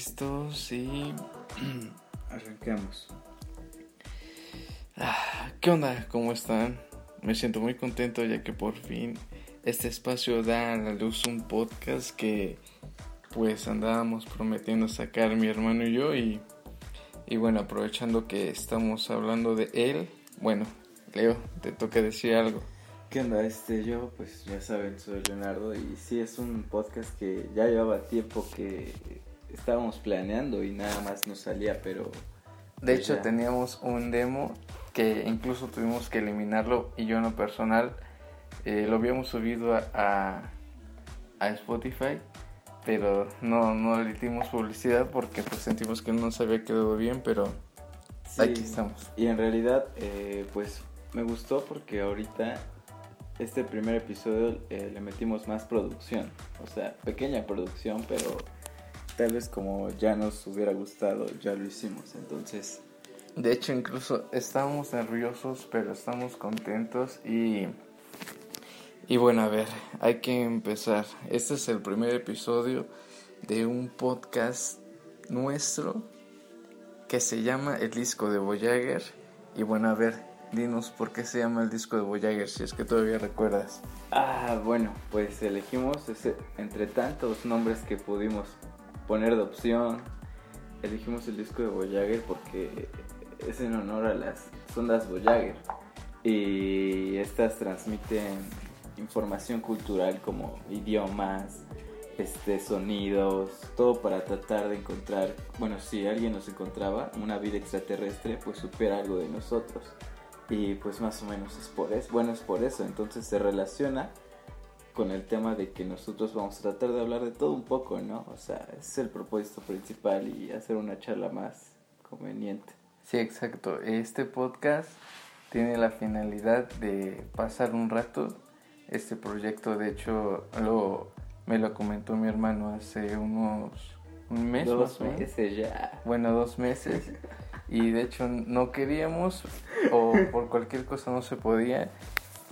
Listos y arrancamos. Ah, ¿Qué onda? ¿Cómo están? Me siento muy contento ya que por fin este espacio da a la luz un podcast que pues andábamos prometiendo sacar mi hermano y yo y, y bueno, aprovechando que estamos hablando de él, bueno, Leo, te toca decir algo. ¿Qué onda? Este, yo, pues ya saben, soy Leonardo y sí es un podcast que ya llevaba tiempo que estábamos planeando y nada más nos salía, pero... De pues hecho, teníamos un demo que incluso tuvimos que eliminarlo y yo en lo personal eh, lo habíamos subido a, a, Spotify, pero no, no le dimos publicidad porque pues sentimos que no nos había quedado bien, pero aquí estamos. Y en realidad, eh, pues me gustó porque ahorita este primer episodio eh, le metimos más producción, o sea, pequeña producción, pero tal vez como ya nos hubiera gustado, ya lo hicimos, entonces... De hecho, incluso estamos nerviosos, pero estamos contentos y... Y bueno, a ver, hay que empezar. Este es el primer episodio de un podcast nuestro que se llama El Disco de Voyager. Y bueno, a ver, dinos por qué se llama el disco de Voyager, si es que todavía recuerdas. Ah, bueno, pues elegimos ese, entre tantos nombres que pudimos poner de opción, elegimos el disco de Voyager porque es en honor a las sondas Voyager. Y estas transmiten información cultural como idiomas, este, sonidos, todo para tratar de encontrar, bueno, si alguien nos encontraba, una vida extraterrestre, pues supera algo de nosotros. Y pues más o menos es por eso, bueno, es por eso, entonces se relaciona con el tema de que nosotros vamos a tratar de hablar de todo un poco, ¿no? O sea, es el propósito principal y hacer una charla más conveniente. Sí, exacto. Este podcast tiene la finalidad de pasar un rato. Este proyecto, de hecho, lo, me lo comentó mi hermano hace unos un mes. Dos meses ya. Bueno, dos meses. y de hecho no queríamos o por cualquier cosa no se podía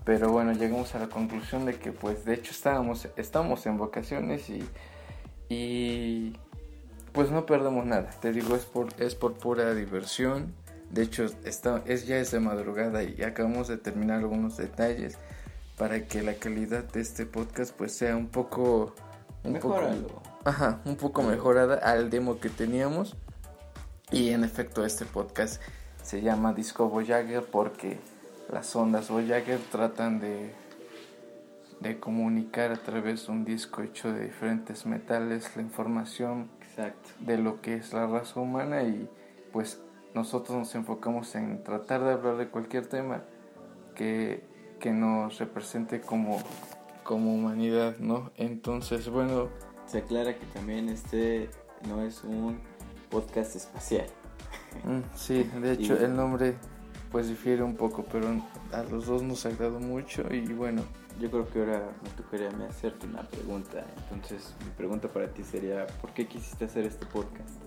pero bueno llegamos a la conclusión de que pues de hecho estábamos estamos en vacaciones y y pues no perdemos nada. Te digo es por es por pura diversión. De hecho está es ya es de madrugada y acabamos de terminar algunos detalles para que la calidad de este podcast pues sea un poco un poco ajá un poco mejorada al demo que teníamos. Y en efecto este podcast se llama Disco Voyager porque las ondas Voyager tratan de, de comunicar a través de un disco hecho de diferentes metales la información Exacto. de lo que es la raza humana y pues nosotros nos enfocamos en tratar de hablar de cualquier tema que, que nos represente como, como humanidad, ¿no? Entonces, bueno... Se aclara que también este no es un podcast espacial. Mm, sí, de hecho el nombre pues difiere un poco, pero a los dos nos ha agradado mucho y bueno. Yo creo que ahora me tocaría a hacerte una pregunta. Entonces, mi pregunta para ti sería, ¿por qué quisiste hacer este podcast?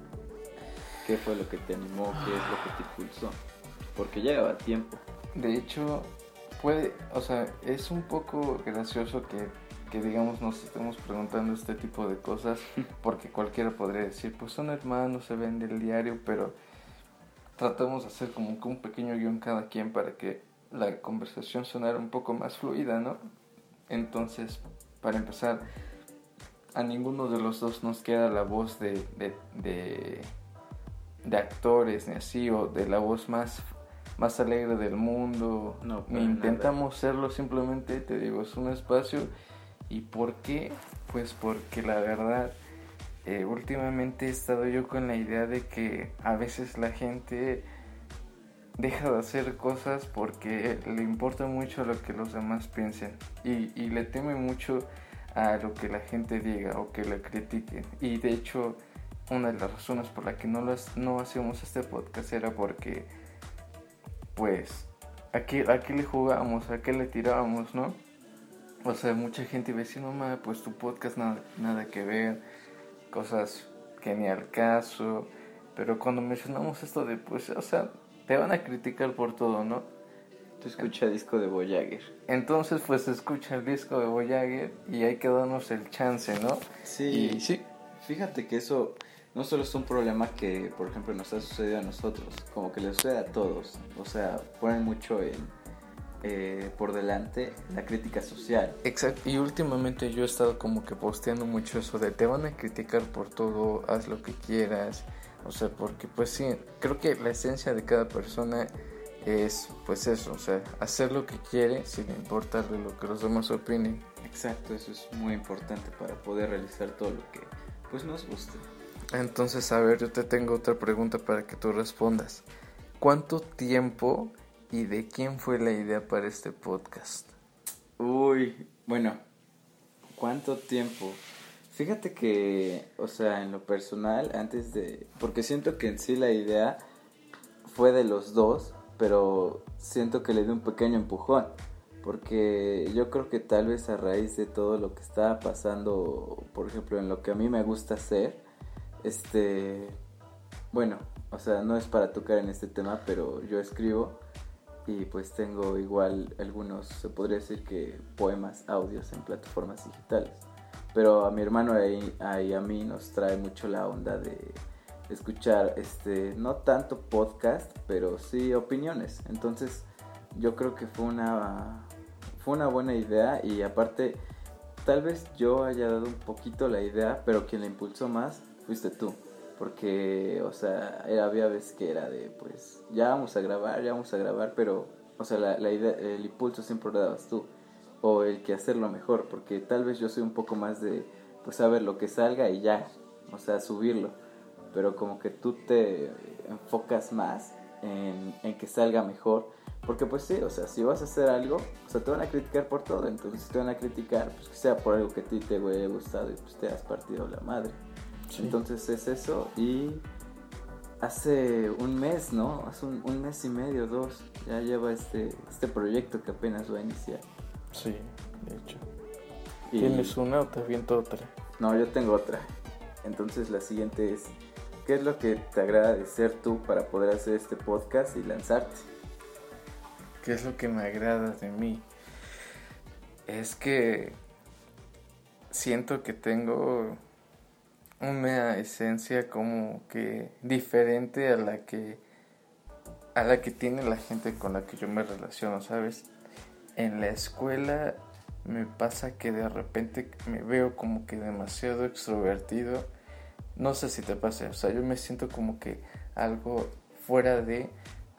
¿Qué fue lo que te animó? ¿Qué es lo que te impulsó? Porque llevaba tiempo. De hecho, puede, o sea, es un poco gracioso que que digamos nos estemos preguntando este tipo de cosas, porque cualquiera podría decir, pues son hermanos, se ven del diario, pero tratamos de hacer como un pequeño guion cada quien para que la conversación sonara un poco más fluida, ¿no? Entonces, para empezar, a ninguno de los dos nos queda la voz de, de, de, de actores, ni así, o de la voz más más alegre del mundo. No, ni intentamos serlo, simplemente te digo, es un espacio ¿Y por qué? Pues porque la verdad, eh, últimamente he estado yo con la idea de que a veces la gente deja de hacer cosas porque le importa mucho lo que los demás piensen y, y le teme mucho a lo que la gente diga o que le critiquen. Y de hecho, una de las razones por la que no, las, no hacemos este podcast era porque, pues, aquí, aquí le jugábamos, a qué le tirábamos, ¿no? O sea, mucha gente iba diciendo, no, pues tu podcast nada, nada que ver, cosas que ni al caso. Pero cuando mencionamos esto de, pues, o sea, te van a criticar por todo, ¿no? Tú escucha el disco de Voyager. Entonces, pues escucha el disco de Voyager y hay que darnos el chance, ¿no? Sí. Y sí. fíjate que eso no solo es un problema que, por ejemplo, nos ha sucedido a nosotros, como que le sucede a todos. O sea, ponen mucho en, eh, por delante la crítica social. Exacto, y últimamente yo he estado como que posteando mucho eso de te van a criticar por todo, haz lo que quieras. O sea, porque pues sí, creo que la esencia de cada persona es pues eso, o sea, hacer lo que quiere sin importarle lo que los demás opinen. Exacto, eso es muy importante para poder realizar todo lo que pues nos guste. Entonces, a ver, yo te tengo otra pregunta para que tú respondas. ¿Cuánto tiempo y de quién fue la idea para este podcast? Uy, bueno, ¿cuánto tiempo? Fíjate que, o sea, en lo personal, antes de... Porque siento que en sí la idea fue de los dos, pero siento que le di un pequeño empujón. Porque yo creo que tal vez a raíz de todo lo que estaba pasando, por ejemplo, en lo que a mí me gusta hacer, este, bueno, o sea, no es para tocar en este tema, pero yo escribo y pues tengo igual algunos, se podría decir que poemas, audios en plataformas digitales. Pero a mi hermano y a mí nos trae mucho la onda de escuchar, este, no tanto podcast, pero sí opiniones. Entonces, yo creo que fue una, fue una buena idea y aparte, tal vez yo haya dado un poquito la idea, pero quien la impulsó más fuiste tú. Porque, o sea, era, había veces que era de, pues, ya vamos a grabar, ya vamos a grabar, pero, o sea, la, la idea, el impulso siempre lo dabas tú. O el que hacerlo mejor, porque tal vez yo soy un poco más de, pues, saber lo que salga y ya, o sea, subirlo. Pero como que tú te enfocas más en, en que salga mejor. Porque pues sí, o sea, si vas a hacer algo, o sea, te van a criticar por todo. Entonces, si te van a criticar, pues que sea por algo que a ti te haya gustado y pues te has partido la madre. Entonces es eso y hace un mes, ¿no? Hace un, mes y medio, dos, ya lleva este, este proyecto que apenas va a iniciar. Sí, de hecho. ¿Tienes una o te aviento otra? No, yo tengo otra. Entonces la siguiente es, ¿qué es lo que te agrada de ser tú para poder hacer este podcast y lanzarte? ¿Qué es lo que me agrada de mí? Es que siento que tengo una esencia como que diferente a la que a la que tiene la gente con la que yo me relaciono, ¿sabes? En la escuela me pasa que de repente me veo como que demasiado extrovertido. No sé si te pasa, o sea, yo me siento como que algo fuera de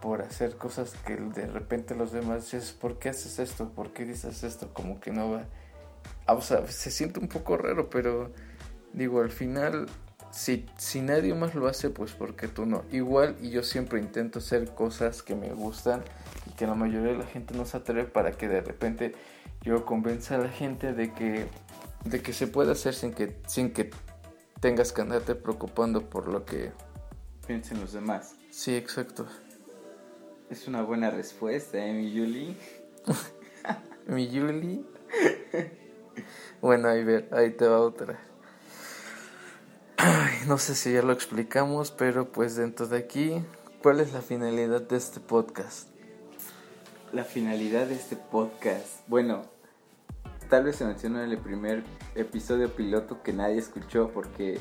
por hacer cosas que de repente los demás dices, ¿por qué haces esto? ¿Por qué dices esto? Como que no va. Ah, o sea, se siente un poco raro, pero digo, al final, si, si nadie más lo hace, pues porque tú no. Igual, y yo siempre intento hacer cosas que me gustan y que la mayoría de la gente no se atreve para que de repente yo convenza a la gente de que, de que se puede hacer sin que, sin que tengas que andarte preocupando por lo que piensen los demás. Sí, exacto. Es una buena respuesta, ¿eh, mi Yuli? mi Yuli. bueno, ahí ver, ahí te va otra no sé si ya lo explicamos, pero pues dentro de aquí, ¿cuál es la finalidad de este podcast? La finalidad de este podcast, bueno, tal vez se mencionó en el primer episodio piloto que nadie escuchó porque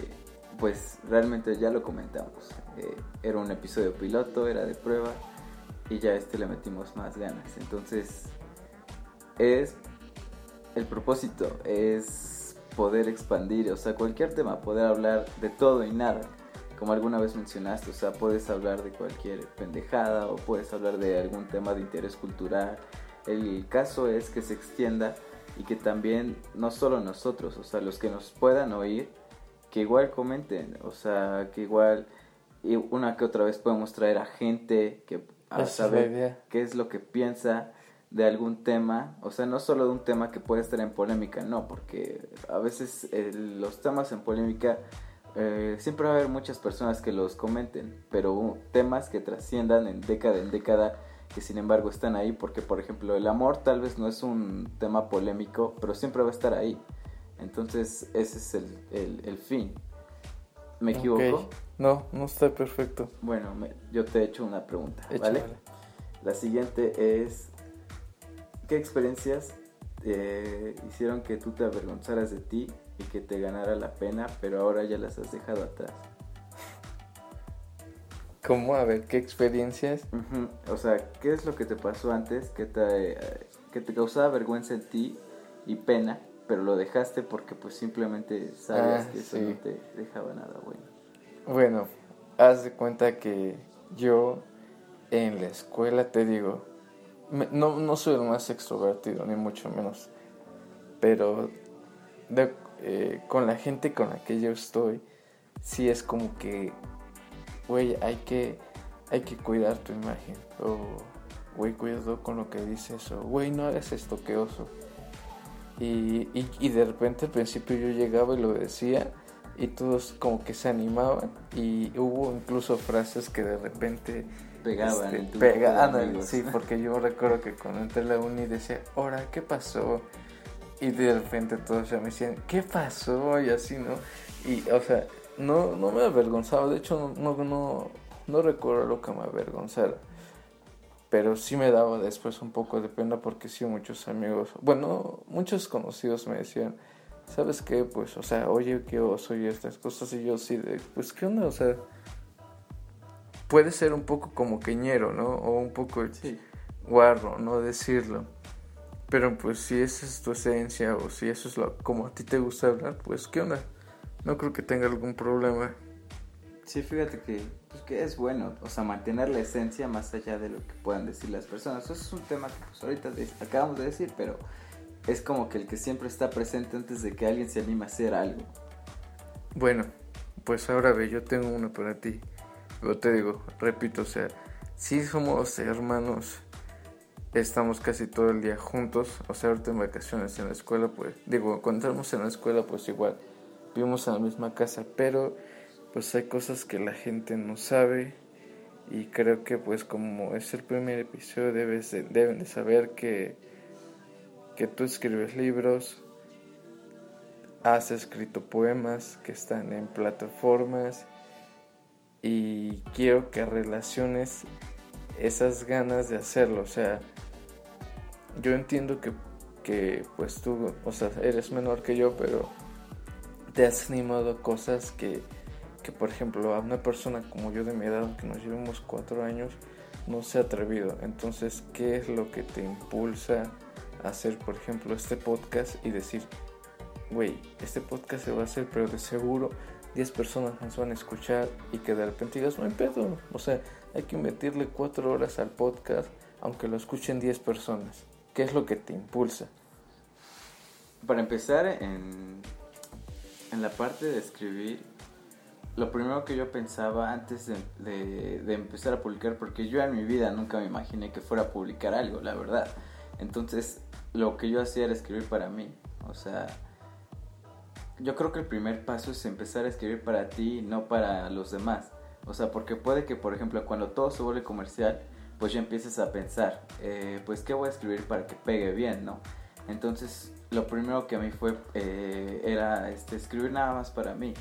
pues realmente ya lo comentamos. Eh, era un episodio piloto, era de prueba y ya este le metimos más ganas. Entonces es el propósito, es poder expandir, o sea, cualquier tema, poder hablar de todo y nada, como alguna vez mencionaste, o sea, puedes hablar de cualquier pendejada o puedes hablar de algún tema de interés cultural. El caso es que se extienda y que también no solo nosotros, o sea, los que nos puedan oír, que igual comenten, o sea, que igual una que otra vez podemos traer a gente que a saber qué es lo que piensa de algún tema, o sea, no solo de un tema que puede estar en polémica, no, porque a veces eh, los temas en polémica eh, siempre va a haber muchas personas que los comenten, pero temas que trasciendan en década en década, que sin embargo están ahí, porque por ejemplo el amor tal vez no es un tema polémico, pero siempre va a estar ahí. Entonces ese es el, el, fin. ¿Me equivoco? No, no está perfecto. Bueno, yo te he hecho una pregunta, ¿vale? La siguiente es, ¿qué experiencias eh, hicieron que tú te avergonzaras de ti y que te ganara la pena, pero ahora ya las has dejado atrás. ¿Cómo? A ver, ¿qué experiencias? Ujú, O sea, ¿qué es lo que te pasó antes que te, eh, que te causaba vergüenza en ti y pena, pero lo dejaste porque pues simplemente sabías Ah, que eso sí. no te dejaba nada bueno? Bueno, haz de cuenta que yo en la escuela te digo, no, no soy el más extrovertido, ni mucho menos, pero eh, con la gente con la que yo estoy, sí es como que, güey, hay que, hay que cuidar tu imagen, o, güey, cuidado con lo que dices, o, güey, no hagas esto. Y, y, y de repente al principio yo llegaba y lo decía y todos como que se animaban y hubo incluso frases que de repente Pegaban este, en tu pega- grupo de ándale, amigos. sí, porque yo recuerdo que cuando entré a la uni decía, ahora, ¿qué pasó? Y de repente todos ya me decían, ¿qué pasó? Y así, ¿no? Y, o sea, no, no me avergonzaba, de hecho, no, no, no, recuerdo lo que me avergonzara. Pero sí me daba después un poco de pena porque sí muchos amigos, bueno, muchos conocidos me decían, ¿sabes qué? Pues, o sea, oye, que yo soy estas cosas y yo sí de, pues, ¿qué onda? O sea, puede ser un poco como queñero, ¿no? O un poco Sí. guarro, no decirlo. Pero pues si esa es tu esencia o si eso es lo como a ti te gusta hablar, pues ¿qué onda? No creo que tenga algún problema. Sí, fíjate que, pues, que es bueno, o sea, mantener la esencia más allá de lo que puedan decir las personas. Eso es un tema que pues ahorita de- acabamos de decir, pero es como que el que siempre está presente antes de que alguien se anime a hacer algo. Bueno, pues ahora ve, yo tengo uno para ti. Pero te digo, repito, o sea, si somos hermanos, estamos casi todo el día juntos, o sea, ahorita en vacaciones en la escuela, pues, digo, cuando estamos en la escuela, pues igual, vivimos en la misma casa, pero pues hay cosas que la gente no sabe y creo que pues como es el primer episodio debes de- deben de saber que, que tú escribes libros, has escrito poemas que están en plataformas y quiero que relaciones esas ganas de hacerlo. O sea, yo entiendo que, que pues tú, o sea, eres menor que yo, pero te has animado a cosas que, que, por ejemplo, a una persona como yo de mi edad, que nos llevamos cuatro años, no se ha atrevido. Entonces, ¿qué es lo que te impulsa a hacer, por ejemplo, este podcast y decir, güey, este podcast se va a hacer, pero de seguro 10 personas nos van a escuchar y que de repente digas, no hay pedo. O sea, hay que invertirle 4 horas al podcast, aunque lo escuchen 10 personas. ¿Qué es lo que te impulsa? Para empezar, en, en la parte de escribir, lo primero que yo pensaba antes de, de- de empezar a publicar, porque yo en mi vida nunca me imaginé que fuera a publicar algo, la verdad. Entonces, lo que yo hacía era escribir para mí. O sea, yo creo que el primer paso es empezar a escribir para ti, no para los demás. O sea, porque puede que, por ejemplo, cuando todo se vuelve comercial, pues ya empieces a pensar, eh, pues, ¿qué voy a escribir para que pegue bien, no? Entonces, lo primero que a mí fue, eh, era este, escribir nada más para mí.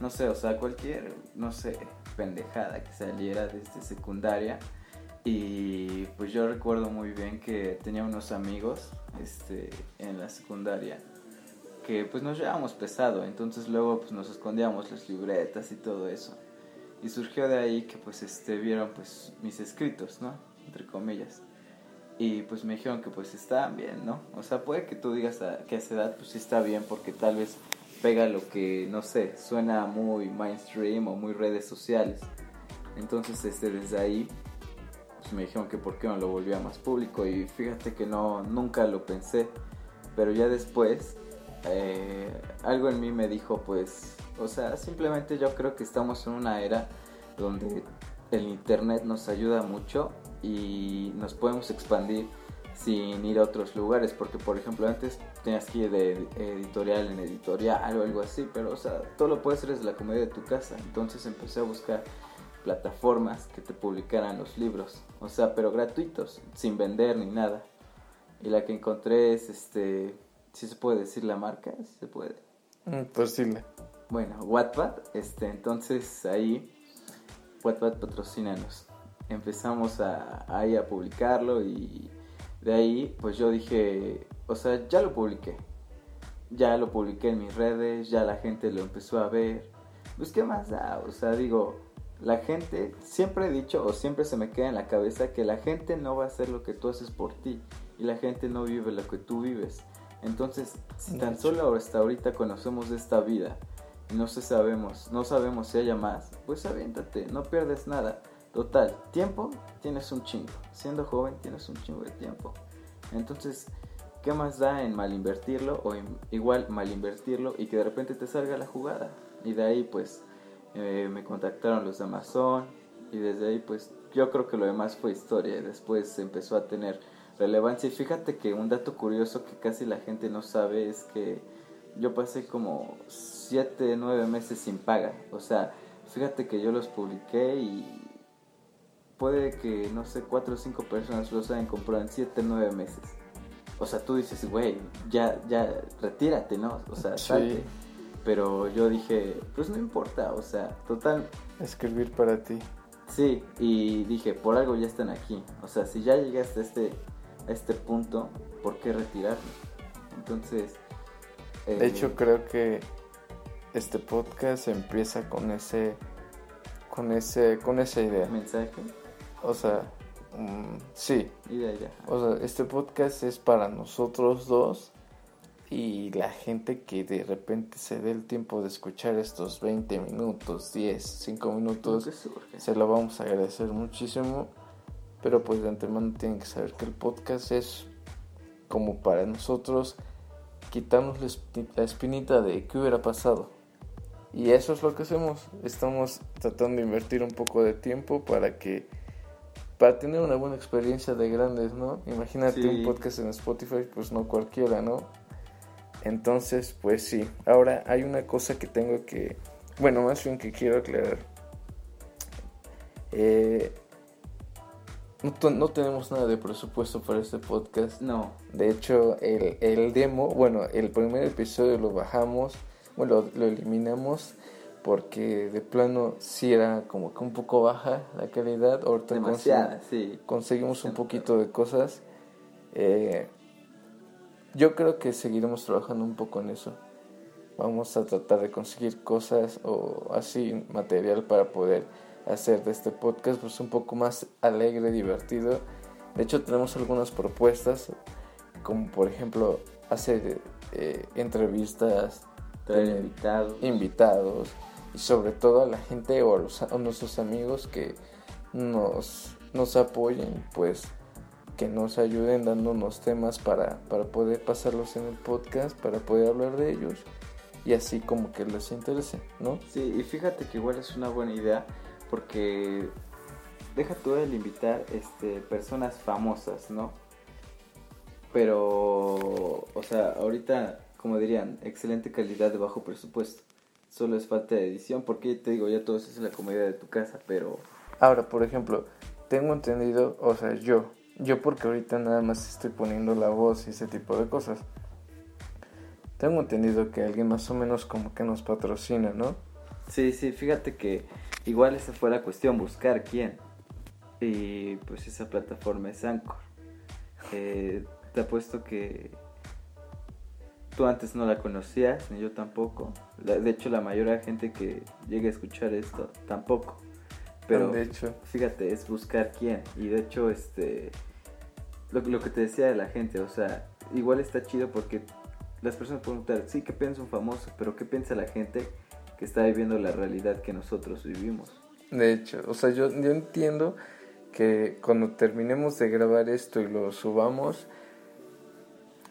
No sé, o sea, cualquier, no sé, pendejada que saliera desde secundaria. Y pues yo recuerdo muy bien que tenía unos amigos este, en la secundaria que pues nos llevábamos pesado, entonces luego pues nos escondíamos las libretas y todo eso. Y surgió de ahí que pues este vieron pues mis escritos, ¿no? Entre comillas. Y pues me dijeron que pues estaban bien, ¿no? O sea, puede que tú digas a- que esa edad pues sí está bien porque tal vez pega lo que, no sé, suena muy mainstream o muy redes sociales. Entonces este desde ahí pues me dijeron que por qué no lo volvía más público y fíjate que no, nunca lo pensé. Pero ya después eh, algo en mí me dijo pues, o sea, simplemente yo creo que estamos en una era donde el internet nos ayuda mucho y nos podemos expandir sin ir a otros lugares, porque por ejemplo antes tenías que ir de editorial en editorial o algo así, pero o sea, todo lo puedes hacer desde la comodidad de tu casa, entonces empecé a buscar plataformas que te publicaran los libros, o sea, pero gratuitos, sin vender ni nada. Y la que encontré es este, si se puede decir la marca, si se puede. Mm, Pues dile. Bueno, Wattpad, este, entonces ahí, Wattpad patrocínanos. Empezamos a, ahí a publicarlo y de ahí, pues yo dije, o sea, ya lo publiqué. Ya lo publiqué en mis redes, ya la gente lo empezó a ver. Pues qué más da, o sea, digo, la gente, siempre he dicho o siempre se me queda en la cabeza que la gente no va a hacer lo que tú haces por ti y la gente no vive lo que tú vives. Entonces, si tan solo hasta ahorita conocemos esta vida y no se sabemos, no sabemos si haya más, pues aviéntate, no pierdes nada. Total, tiempo tienes un chingo. Siendo joven tienes un chingo de tiempo. Entonces, ¿qué más da en mal invertirlo o igual mal invertirlo y que de repente te salga la jugada? Y de ahí pues eh, me contactaron los de Amazon y desde ahí pues yo creo que lo demás fue historia. Después empezó a tener relevancia y fíjate que un dato curioso que casi la gente no sabe es que yo pasé como 7, 9 meses sin paga. O sea, fíjate que yo los publiqué y puede que, no sé, 4 o 5 personas los hayan comprado en 7, 9 meses. O sea, tú dices, güey, ya, ya, retírate, ¿no? O sea, salte. Pero yo dije, pues no importa, o sea, total. Escribir para ti. Sí, y dije, por algo ya están aquí. O sea, si ya llegaste a este, a este punto, ¿por qué retirarme? Entonces... de hecho, eh, creo que este podcast empieza con ese... Con ese, con esa idea. ¿Mensaje? O sea, mm, sí. O sea, este podcast es para nosotros dos y la gente que de repente se dé el tiempo de escuchar estos 20 minutos, 10, 5 minutos, se lo vamos a agradecer muchísimo. Pero pues de antemano tienen que saber que el podcast es como para nosotros quitarnos la espinita de qué hubiera pasado. Y eso es lo que hacemos. Estamos tratando de invertir un poco de tiempo para que para tener una buena experiencia de grandes, ¿no? Imagínate un podcast en Spotify, pues no cualquiera, ¿no? Entonces, pues sí. Ahora hay una cosa que tengo que, bueno, más bien que quiero aclarar. Eh, no, tenemos nada de presupuesto para este podcast. No. De hecho, el, el demo, bueno, el primer episodio lo bajamos, bueno, lo eliminamos porque de plano sí era como que un poco baja la calidad. Ahorita Demasiada, sí. conseguimos un poquito de cosas. Eh, yo creo que seguiremos trabajando un poco en eso. Vamos a tratar de conseguir cosas o así material para poder hacer de este podcast pues un poco más alegre, divertido. De hecho tenemos algunas propuestas como por ejemplo hacer eh, entrevistas, traer invitados. invitados y sobre todo a la gente o a, nuestros amigos que nos, nos apoyen, pues que nos ayuden dándonos temas para, para poder pasarlos en el podcast, para poder hablar de ellos y así como que les interese, ¿no? Sí, y fíjate que igual es una buena idea porque deja tú el invitar este, personas famosas, ¿no? Pero, o sea, ahorita, como dirían, excelente calidad de bajo presupuesto solo es falta de edición, porque te digo, ya todo eso es la comodidad de tu casa, pero... Ahora, por ejemplo, tengo entendido, o sea, yo, yo porque ahorita nada más estoy poniendo la voz y ese tipo de cosas. Tengo entendido que alguien más o menos como que nos patrocina, ¿no? Sí, sí, fíjate que igual esa fue la cuestión, buscar quién. Y pues esa plataforma es Anchor. Eh, te apuesto que Tú antes no la conocías, ni yo tampoco. De hecho, la mayoría de gente que llegue a escuchar esto tampoco. Pero de hecho. fíjate, es buscar quién. Y de hecho, este lo, lo, que te decía de la gente, o sea, igual está chido porque las personas pueden preguntar, sí, ¿qué piensa un famoso? Pero ¿qué piensa la gente que está viviendo la realidad que nosotros vivimos? De hecho, o sea, yo, yo entiendo que cuando terminemos de grabar esto y lo subamos,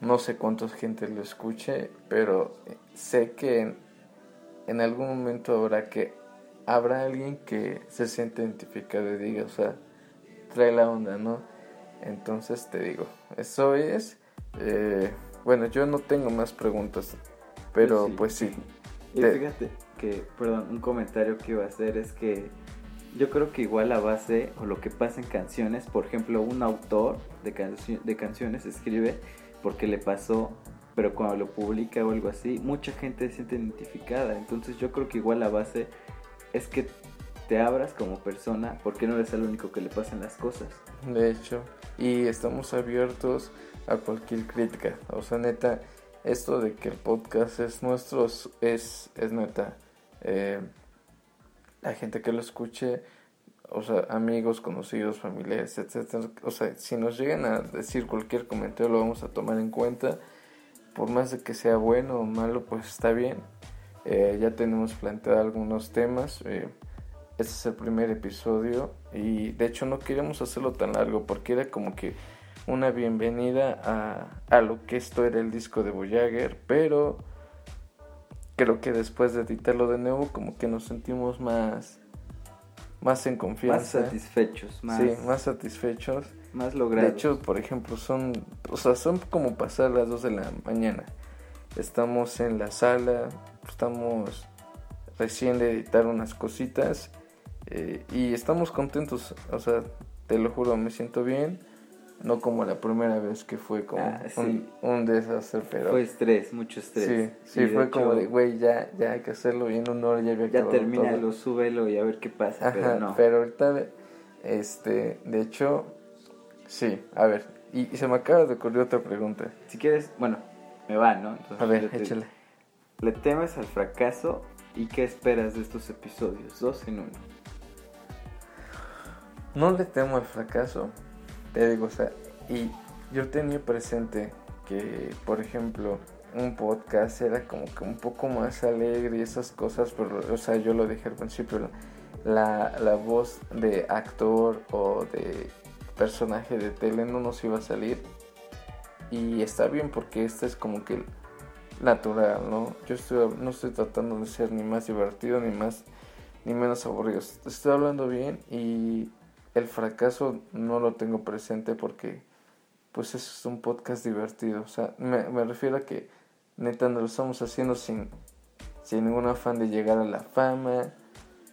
no sé cuánta gente lo escuche, pero sé que en, algún momento habrá que habrá alguien que se siente identificado y diga, o sea, trae la onda, ¿no? Entonces te digo, eso es. Eh, bueno, yo no tengo más preguntas, pero pues sí. Y fíjate que, perdón, un comentario que iba a hacer es que yo creo que igual la base o lo que pasa en canciones, por ejemplo, un autor de, de canciones escribe porque le pasó, pero cuando lo publica o algo así, mucha gente se siente identificada. Entonces yo creo que igual la base es que te abras como persona, porque no eres el único que le pasan las cosas. De hecho, y estamos abiertos a cualquier crítica. O sea, neta, esto de que el podcast es nuestro es, es neta. Eh, la gente que lo escuche, o sea, amigos, conocidos, familiares, etcétera. O sea, si nos llegan a decir cualquier comentario, lo vamos a tomar en cuenta. Por más de que sea bueno o malo, pues está bien. Eh, ya tenemos planteado algunos temas. Eh, este es el primer episodio y de hecho no queríamos hacerlo tan largo porque era como que una bienvenida a, a lo que esto era el disco de Voyager, pero creo que después de editarlo de nuevo como que nos sentimos más más en confianza. Más satisfechos, más. Sí, más satisfechos. Más logrados. De hecho, por ejemplo, son, o sea, son como pasar las 2 de la mañana. Estamos en la sala, estamos recién de editar unas cositas eh, y estamos contentos, o sea, te lo juro, me siento bien. No como la primera vez que fue como Ah, sí. un, un desastre, pero... Fue estrés, mucho estrés. Sí, sí, de fue como hecho, de, güey, ya, ya hay que hacerlo y en una hora ya había Ya termínalo, súbelo y a ver qué pasa, Ajá, pero no. pero ahorita, este, de hecho, sí, a ver, y, y se me acaba de ocurrir otra pregunta. Si quieres, bueno, me va, ¿no? Entonces, A ver, te- échale. ¿Le temes al fracaso y qué esperas de estos episodios? Dos en uno. No le temo al fracaso, te digo, o sea, y yo tenía presente que, por ejemplo, un podcast era como que un poco más alegre y esas cosas, pero, o sea, yo lo dije al principio, la, la voz de actor o de personaje de tele no nos iba a salir. Y está bien porque este es como que natural, ¿no? Yo estoy, no estoy tratando de ser ni más divertido ni más ni menos aburrido. Estoy hablando bien y el fracaso no lo tengo presente porque pues es un podcast divertido. O sea, me, me refiero a que neta no lo estamos haciendo sin, sin ningún afán de llegar a la fama,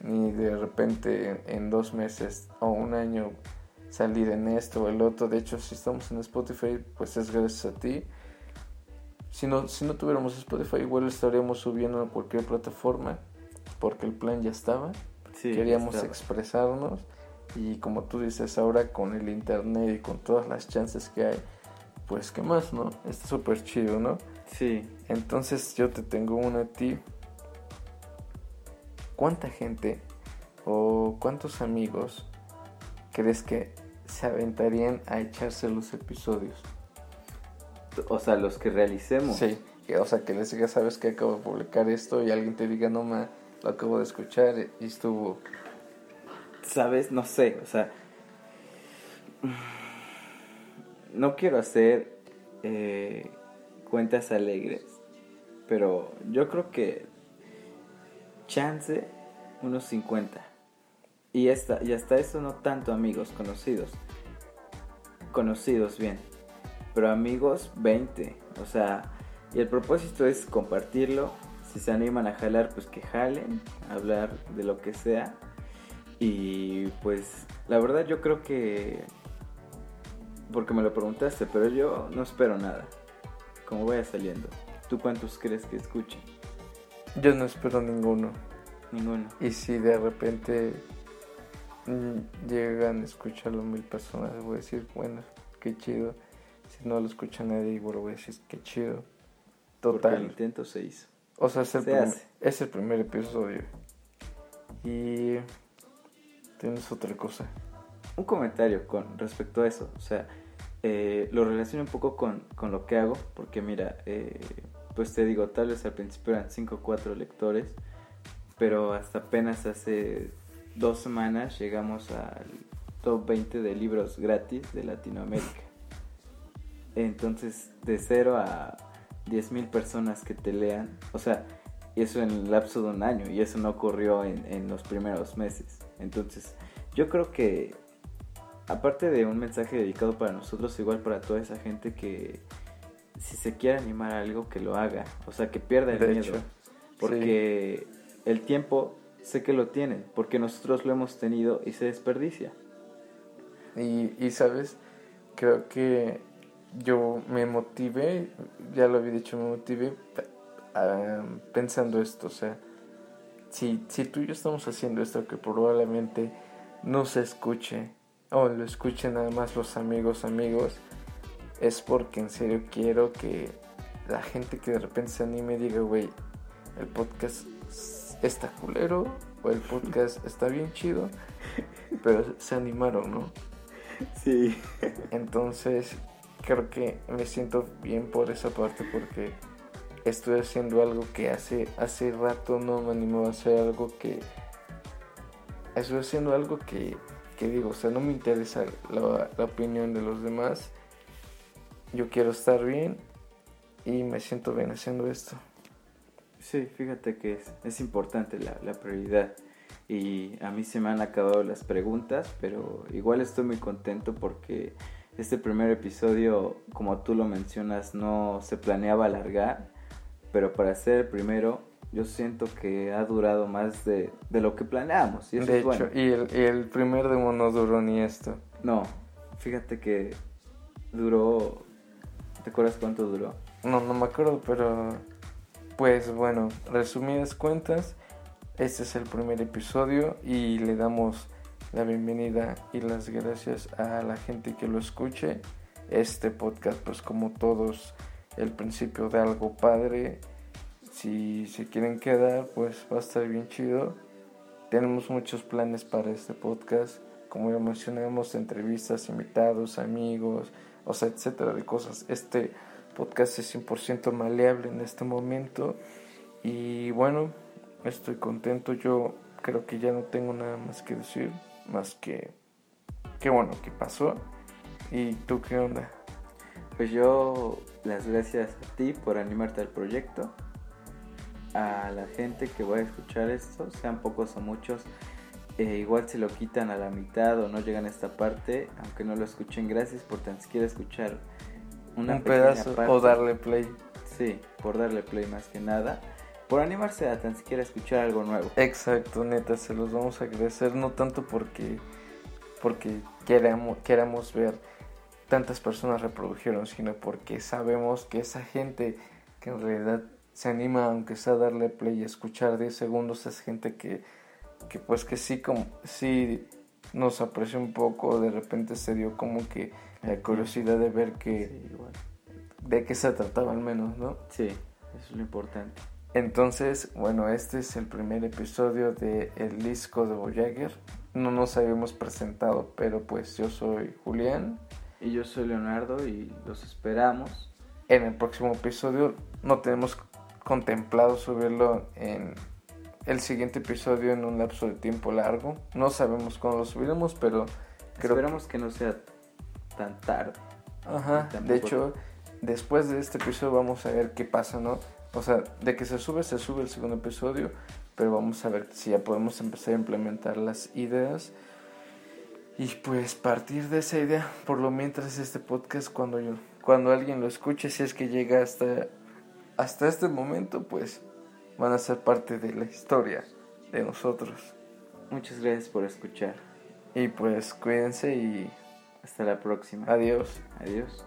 ni de repente en, en dos meses o un año salir en esto o el otro. De hecho, si estamos en Spotify, pues es gracias a ti. Si no, si no tuviéramos Spotify, igual estaríamos subiendo a cualquier plataforma, porque el plan ya estaba. Sí, Queríamos estaba. expresarnos y como tú dices ahora con el internet y con todas las chances que hay, pues qué más, ¿no? Está súper chido, ¿no? Sí, Entonces yo te tengo una a ti. ¿Cuánta gente o cuántos amigos crees que se aventarían a echarse los episodios? o sea, los que realicemos. Sí, o sea, que les diga, sabes que acabo de publicar esto y alguien te diga, no, ma, lo acabo de escuchar y estuvo... ¿Sabes? No sé, o sea. No quiero hacer eh, cuentas alegres, pero yo creo que chance unos 50. Y, y hasta eso no tanto amigos conocidos. Conocidos bien. Pero amigos 20. O sea, y el propósito es compartirlo. Si se animan a jalar, pues que jalen. Hablar de lo que sea. Y pues la verdad yo creo que... Porque me lo preguntaste, pero yo no espero nada. Como vaya saliendo. ¿Tú cuántos crees que escuchen? Yo no espero ninguno. Ninguno. Y si de repente mm, llegan a escucharlo mil personas, voy a decir, bueno, qué chido. Si no lo escucha nadie, igual voy a decir, qué chido. Porque el Total. intento se hizo. O sea, es el, Se es el primer episodio. Y tienes otra cosa. Un comentario con respecto a eso. O sea, eh, lo relaciono un poco con, con lo que hago. Porque mira, eh, pues te digo, tal vez al principio eran 5 o 4 lectores. Pero hasta apenas hace dos semanas llegamos al top 20 de libros gratis de Latinoamérica. Entonces, de 0 a 10 mil personas que te lean, o sea, eso en el lapso de un año, y eso no ocurrió en, en los primeros meses. Entonces, yo creo que, aparte de un mensaje dedicado para nosotros, igual para toda esa gente que, si se quiere animar a algo, que lo haga, o sea, que pierda el De miedo. hecho, Porque el tiempo sé que lo tienen, porque nosotros lo hemos tenido y se desperdicia. Y, y sabes, creo que yo me motivé, ya lo había dicho, me motivé ah, pensando esto, o sea, si, si tú y yo estamos haciendo esto que probablemente no se escuche, o lo escuchen nada más los amigos, amigos, es porque en serio quiero que la gente que de repente se anime diga, güey, el podcast está culero o el podcast está bien chido, pero se animaron, ¿no? Sí. Entonces, creo que me siento bien por esa parte porque estoy haciendo algo que hace, hace rato no me animaba a hacer algo que... Estoy haciendo algo que, que digo, o sea, no me interesa la, la opinión de los demás. Yo quiero estar bien y me siento bien haciendo esto. Sí, fíjate que es, es importante la, la, prioridad. Y a mí se me han acabado las preguntas, pero igual estoy muy contento porque este primer episodio, como tú lo mencionas, no se planeaba alargar, pero para ser el primero, yo siento que ha durado más de, de lo que planeamos. Y de hecho, y, el, y el primer demo no duró ni esto. No, fíjate que duró... ¿Te acuerdas cuánto duró? No, no me acuerdo, pero pues bueno, resumidas cuentas, este es el primer episodio y le damos la bienvenida y las gracias a la gente que lo escuche. Este podcast, pues como todos, el principio de algo padre. Si se quieren quedar, pues va a estar bien chido. Tenemos muchos planes para este podcast. Como ya mencionamos, entrevistas, invitados, amigos, o sea, etcétera, de cosas. Este podcast es 100% maleable en este momento y bueno, estoy contento, yo creo que ya no tengo nada más que decir, más que qué bueno que pasó y tú qué onda. Pues yo las gracias a ti por animarte al proyecto, a la gente que va a escuchar esto, sean pocos o muchos, eh, igual se lo quitan a la mitad o no llegan a esta parte, aunque no lo escuchen, gracias por tan siquiera escuchar un pedazo o darle play. Sí, por darle play más que nada. Por animarse a tan siquiera escuchar algo nuevo. Exacto, neta, se los vamos a agradecer, no tanto porque, porque queramos, queramos ver tantas personas reprodujeron, sino porque sabemos que esa gente que en realidad se anima, aunque sea a darle play y escuchar 10 segundos, es gente que, que pues que sí, como, sí nos aprecia un poco, de repente se dio como que la curiosidad de ver que de qué se trataba al menos, ¿no? Sí, eso es lo importante. Entonces, bueno, este es el primer episodio de El disco de Voyager. No nos habíamos presentado, pero pues yo soy Julián. Y yo soy Leonardo y los esperamos. En el próximo episodio no tenemos contemplado subirlo en el siguiente episodio en un lapso de tiempo largo. No sabemos cuándo lo subiremos, pero creo Esperamos que no sea tan tarde. Ajá, de hecho, después de este episodio vamos a ver qué pasa, ¿no? O sea, de que se sube, se sube el segundo episodio, pero vamos a ver si ya podemos empezar a implementar las ideas. Y pues partir de esa idea, por lo mientras este podcast, cuando yo, cuando alguien lo escuche, si es que llega hasta, hasta este momento, pues van a ser parte de la historia de nosotros. Muchas gracias por escuchar. Y pues cuídense y hasta la próxima. Adiós. Adiós.